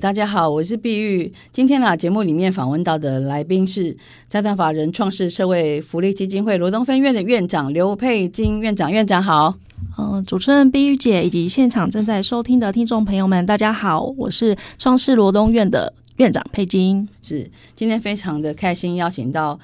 大家好，我是碧玉。今天呢，节目里面访问到的来宾是财团法人创世社会福利基金会罗东分院的院长刘佩金院长。院长好。嗯、呃，主持人碧玉姐以及现场正在收听的听众朋友们，大家好，我是创世罗东院的院长佩金。是，今天非常的开心，邀请到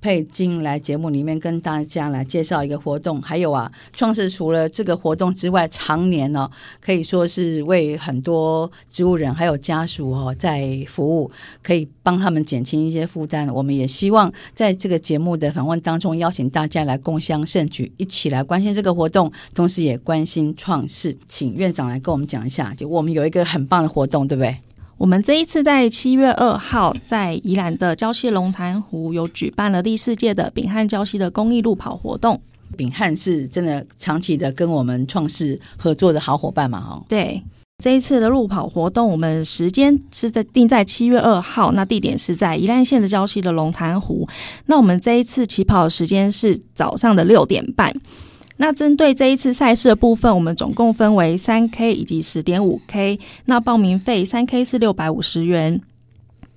佩金来节目里面跟大家来介绍一个活动。还有啊，创世除了这个活动之外，常年呢、哦、可以说是为很多植物人还有家属哦在服务，可以帮他们减轻一些负担。我们也希望在这个节目的访问当中，邀请大家来共襄盛举，一起来关心这个活动，同时也关心创世。请院长来跟我们讲一下，就我们有一个很棒的活动，对不对？我们这一次在七月二号在宜兰的礁溪龙潭湖有举办了第四届的秉翰礁溪的公益路跑活动。秉翰是真的长期的跟我们创世合作的好伙伴嘛？哈，对，这一次的路跑活动，我们时间是在定在七月二号，那地点是在宜兰县的礁溪的龙潭湖。那我们这一次起跑的时间是早上的六点半。那针对这一次赛事的部分，我们总共分为三 K 以及十点五 K。那报名费三 K 是六百五十元，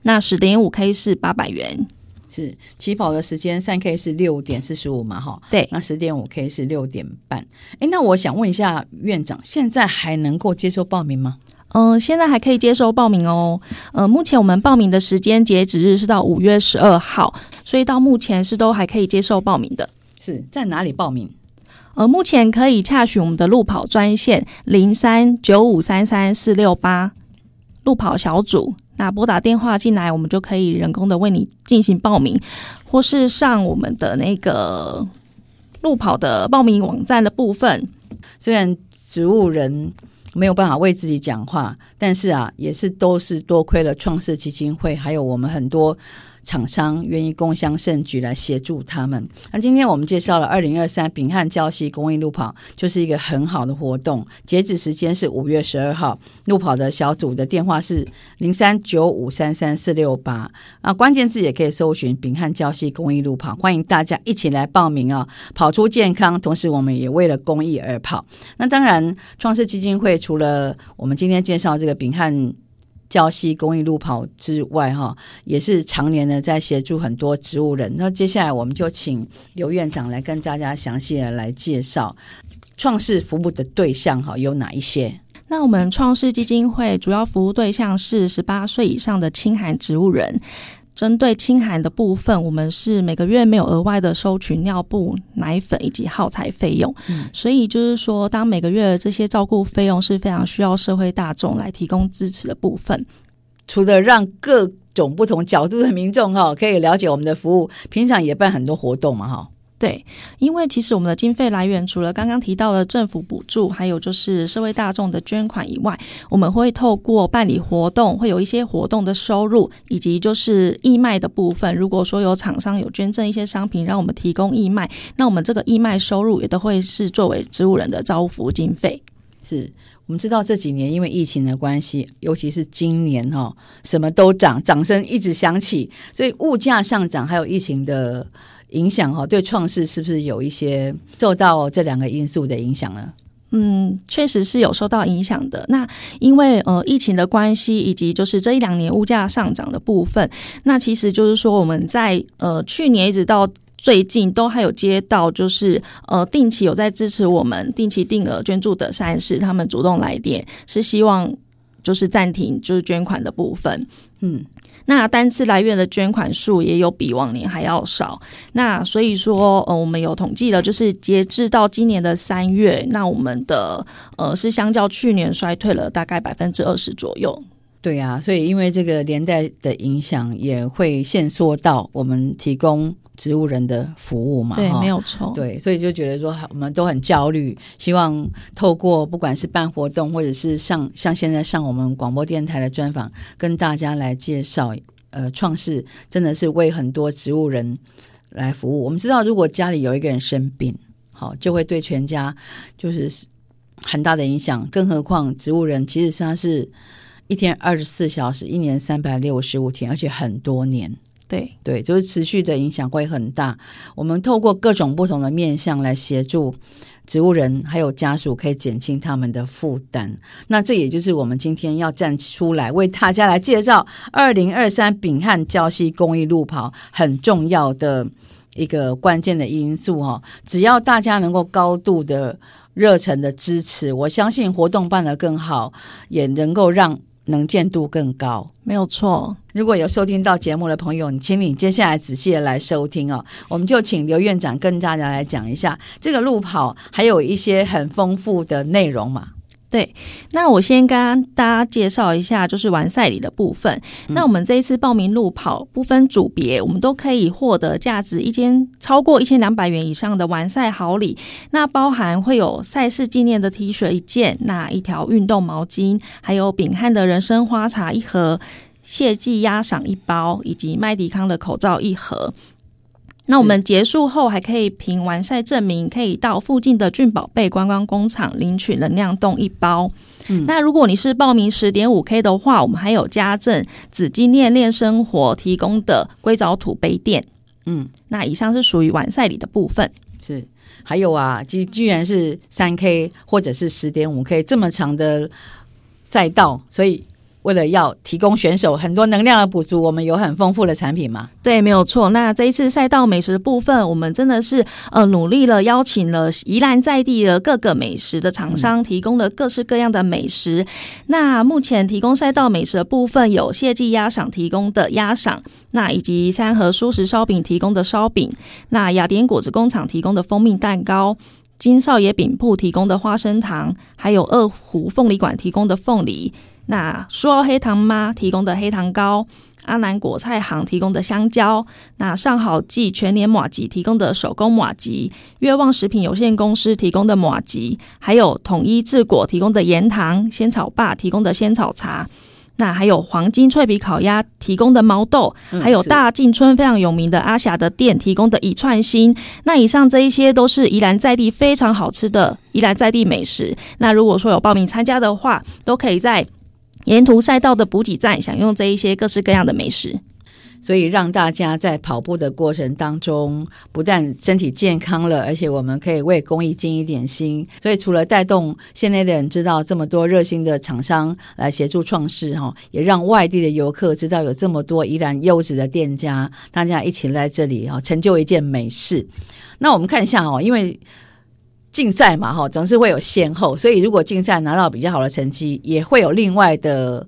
那十点五 K 是八百元。是起跑的时间三 K 是六点四十五嘛？哈，对。那十点五 K 是六点半。哎，那我想问一下院长，现在还能够接受报名吗？嗯、呃，现在还可以接受报名哦。呃，目前我们报名的时间截止日是到五月十二号，所以到目前是都还可以接受报名的。是在哪里报名？呃，目前可以洽询我们的路跑专线零三九五三三四六八路跑小组，那拨打电话进来，我们就可以人工的为你进行报名，或是上我们的那个路跑的报名网站的部分。虽然植物人没有办法为自己讲话，但是啊，也是都是多亏了创世基金会，还有我们很多。厂商愿意共襄盛举来协助他们。那今天我们介绍了二零二三秉翰礁溪公益路跑，就是一个很好的活动。截止时间是五月十二号，路跑的小组的电话是零三九五三三四六八。啊，关键字也可以搜寻秉翰礁溪公益路跑，欢迎大家一起来报名啊！跑出健康，同时我们也为了公益而跑。那当然，创世基金会除了我们今天介绍这个秉翰。教西公益路跑之外，哈，也是常年呢在协助很多植物人。那接下来我们就请刘院长来跟大家详细的来介绍创世服务的对象，哈，有哪一些？那我们创世基金会主要服务对象是十八岁以上的轻寒植物人。针对清寒的部分，我们是每个月没有额外的收取尿布、奶粉以及耗材费用，嗯，所以就是说，当每个月的这些照顾费用是非常需要社会大众来提供支持的部分。除了让各种不同角度的民众哈可以了解我们的服务，平常也办很多活动嘛哈。对，因为其实我们的经费来源除了刚刚提到的政府补助，还有就是社会大众的捐款以外，我们会透过办理活动，会有一些活动的收入，以及就是义卖的部分。如果说有厂商有捐赠一些商品让我们提供义卖，那我们这个义卖收入也都会是作为植物人的照护服务经费。是我们知道这几年因为疫情的关系，尤其是今年哈，什么都涨，掌声一直响起，所以物价上涨，还有疫情的。影响哈，对创世是不是有一些受到这两个因素的影响呢？嗯，确实是有受到影响的。那因为呃疫情的关系，以及就是这一两年物价上涨的部分，那其实就是说我们在呃去年一直到最近都还有接到就是呃定期有在支持我们定期定额捐助的善事，他们主动来电是希望就是暂停就是捐款的部分，嗯。那单次来源的捐款数也有比往年还要少，那所以说，呃，我们有统计的，就是截至到今年的三月，那我们的呃是相较去年衰退了大概百分之二十左右。对啊，所以因为这个连带的影响，也会限缩到我们提供植物人的服务嘛。对，没有错。对，所以就觉得说，我们都很焦虑，希望透过不管是办活动，或者是上像现在上我们广播电台的专访，跟大家来介绍，呃，创世真的是为很多植物人来服务。我们知道，如果家里有一个人生病，好，就会对全家就是很大的影响，更何况植物人其实他是。一天二十四小时，一年三百六十五天，而且很多年。对对，就是持续的影响会很大。我们透过各种不同的面向来协助植物人还有家属，可以减轻他们的负担。那这也就是我们今天要站出来为大家来介绍二零二三秉翰礁溪公益路跑很重要的一个关键的因素哈。只要大家能够高度的热忱的支持，我相信活动办得更好，也能够让。能见度更高，没有错。如果有收听到节目的朋友，你请你接下来仔细的来收听哦。我们就请刘院长跟大家来讲一下这个路跑，还有一些很丰富的内容嘛。对，那我先跟大家介绍一下，就是完赛礼的部分。嗯、那我们这一次报名路跑不分组别，我们都可以获得价值一千超过一千两百元以上的完赛好礼。那包含会有赛事纪念的 T 恤一件，那一条运动毛巾，还有秉翰的人参花茶一盒，谢记鸭赏一包，以及麦迪康的口罩一盒。那我们结束后还可以凭完赛证明，可以到附近的俊宝贝观光工厂领取能量冻一包。嗯，那如果你是报名十点五 K 的话，我们还有家政紫金链链生活提供的硅藻土杯垫。嗯，那以上是属于完赛礼的部分。是，还有啊，居居然是三 K 或者是十点五 K 这么长的赛道，所以。为了要提供选手很多能量的补足，我们有很丰富的产品吗？对，没有错。那这一次赛道美食部分，我们真的是呃努力了，邀请了宜兰在地的各个美食的厂商，提供了各式各样的美食。那目前提供赛道美食的部分，有谢记鸭赏提供的鸭赏，那以及三和蔬食烧饼提供的烧饼，那雅典果子工厂提供的蜂蜜蛋糕，金少爷饼铺提供的花生糖，还有二胡凤梨馆提供的凤梨。那苏澳黑糖妈提供的黑糖糕，阿南果菜行提供的香蕉，那上好记全年马吉提供的手工马吉，月望食品有限公司提供的马吉，还有统一制果提供的盐糖，仙草爸提供的仙草茶，那还有黄金脆皮烤鸭提供的毛豆，嗯、还有大进村非常有名的阿霞的店提供的一串心。那以上这一些都是宜兰在地非常好吃的宜兰在地美食。那如果说有报名参加的话，都可以在。沿途赛道的补给站，享用这一些各式各样的美食，所以让大家在跑步的过程当中，不但身体健康了，而且我们可以为公益尽一点心。所以除了带动县内的人知道这么多热心的厂商来协助创世哈，也让外地的游客知道有这么多依然优质的店家，大家一起来这里哈，成就一件美事。那我们看一下哦，因为。竞赛嘛，哈，总是会有先后，所以如果竞赛拿到比较好的成绩，也会有另外的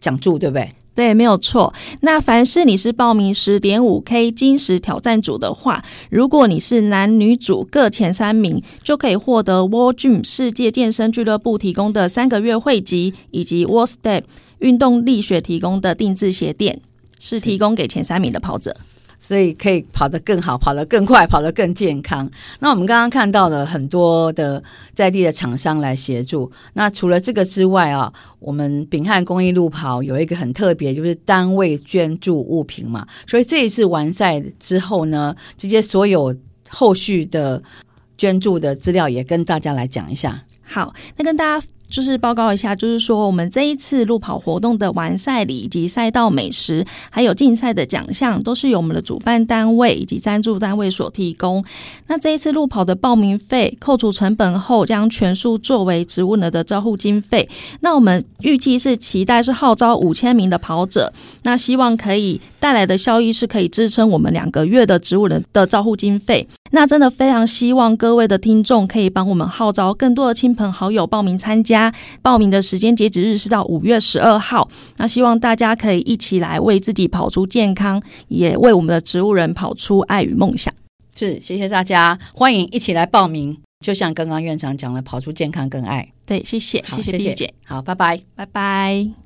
奖助，对不对？对，没有错。那凡是你是报名十点五 K 金石挑战组的话，如果你是男女组各前三名，就可以获得 World Gym 世界健身俱乐部提供的三个月会籍，以及 World Step 运动力学提供的定制鞋垫，是提供给前三名的跑者。所以可以跑得更好，跑得更快，跑得更健康。那我们刚刚看到了很多的在地的厂商来协助。那除了这个之外啊，我们秉汉公益路跑有一个很特别，就是单位捐助物品嘛。所以这一次完赛之后呢，这些所有后续的捐助的资料也跟大家来讲一下。好，那跟大家。就是报告一下，就是说我们这一次路跑活动的完赛礼以及赛道美食，还有竞赛的奖项，都是由我们的主办单位以及赞助单位所提供。那这一次路跑的报名费扣除成本后，将全数作为植物人的照护经费。那我们预计是期待是号召五千名的跑者，那希望可以带来的效益是可以支撑我们两个月的植物人的照护经费。那真的非常希望各位的听众可以帮我们号召更多的亲朋好友报名参加。报名的时间截止日是到五月十二号，那希望大家可以一起来为自己跑出健康，也为我们的植物人跑出爱与梦想。是，谢谢大家，欢迎一起来报名。就像刚刚院长讲的，跑出健康跟爱。对，谢谢，谢谢丽姐，好，拜拜，拜拜。